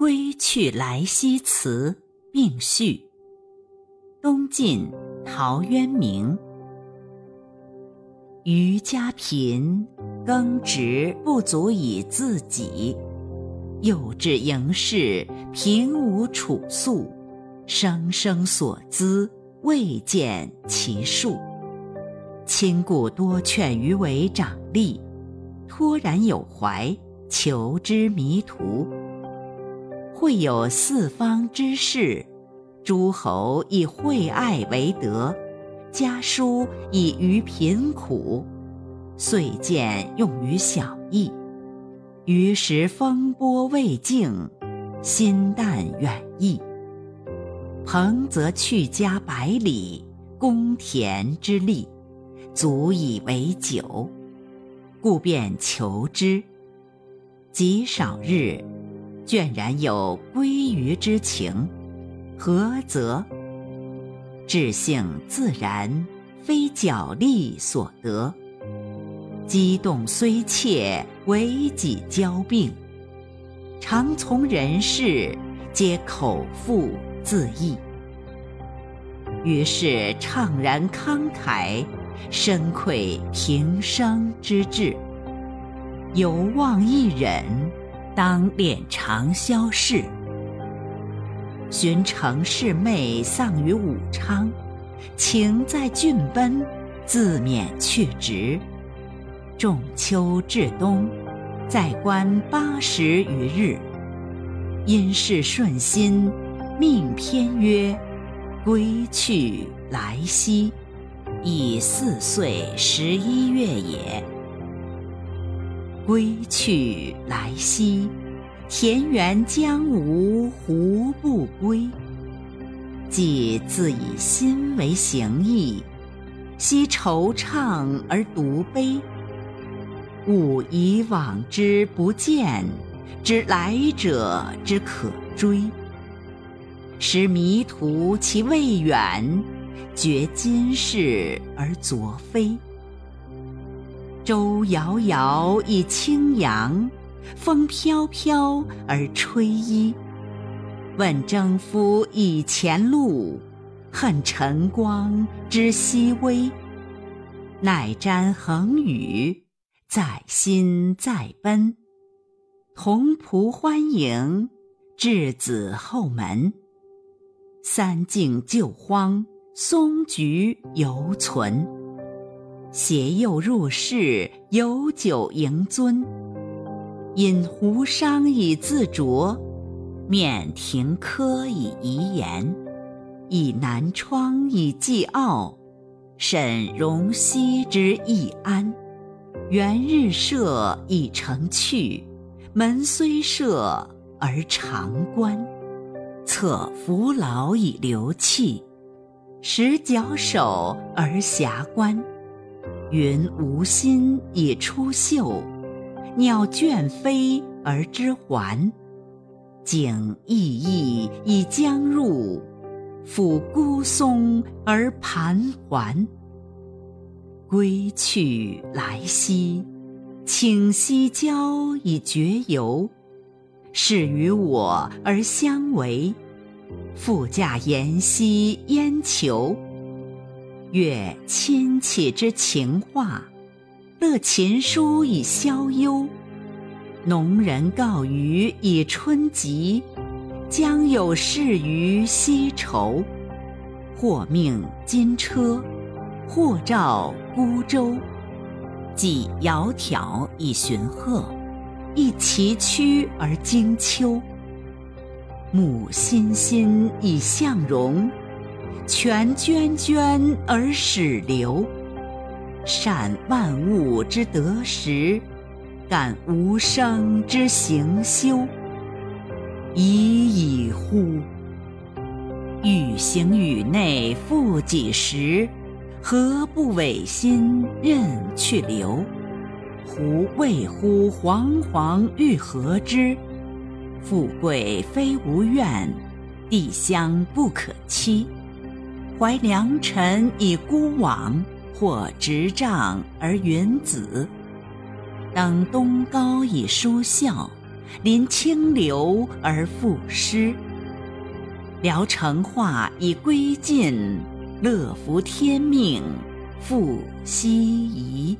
归去来兮辞并序。东晋陶渊明。余家贫，耕植不足以自给。幼稚盈室，平无处宿。生生所资，未见其数。亲故多劝余为长吏，托然有怀，求之迷途。会有四方之士，诸侯以惠爱为德，家书以愚贫苦，遂见用于小义。于时风波未静，心淡远逸。朋则去家百里，公田之利，足以为酒，故便求之。极少日，倦然有归于之情，何则？志性自然，非脚力所得。激动虽切，为己交病。常从人事，皆口腹自缢。于是怅然慷慨，深愧平生之志。犹望一忍，当敛长消逝。寻程氏妹丧于武昌，情在郡奔，自免去职。仲秋至冬，在官八十余日。因事顺心，命篇曰：“归去来兮，已四岁十一月也。”归去来兮，田园将芜胡不归？既自以心为形役，奚惆怅而独悲？悟以往之不谏，知来者之可追。识迷途其未远，觉今是而昨非。舟遥遥以轻扬，风飘飘而吹衣。问征夫以前路，恨晨光之熹微。乃瞻衡宇。在心在奔，同仆欢迎，稚子后门。三径旧荒，松菊犹存。携幼入室，有酒迎樽。饮胡觞以自酌，面廷科以遗言。以南窗以寄傲，审容膝之易安。元日射以成趣，门虽设而常关。侧扶老以流气，实矫首而遐观。云无心以出岫，鸟倦飞而知还。景奕奕以将入，抚孤松而盘桓。归去来兮，请西郊以绝游。是与我而相违，复驾言兮焉求？阅亲戚之情话，乐琴书以消忧。农人告余以春及，将有事于西畴。或命金车。或召孤舟，既窈窕以寻壑，亦崎岖而经丘。木欣欣以向荣，泉涓涓而始流。善万物之得时，感无生之行休。已矣乎！欲行于内复几时？何不委心任去留？胡谓乎惶惶欲何之？富贵非无愿，地乡不可欺。怀良辰以孤往，或执杖而云子。登东皋以舒啸，临清流而赋诗。聊乘化以归尽，乐服天命复西夷。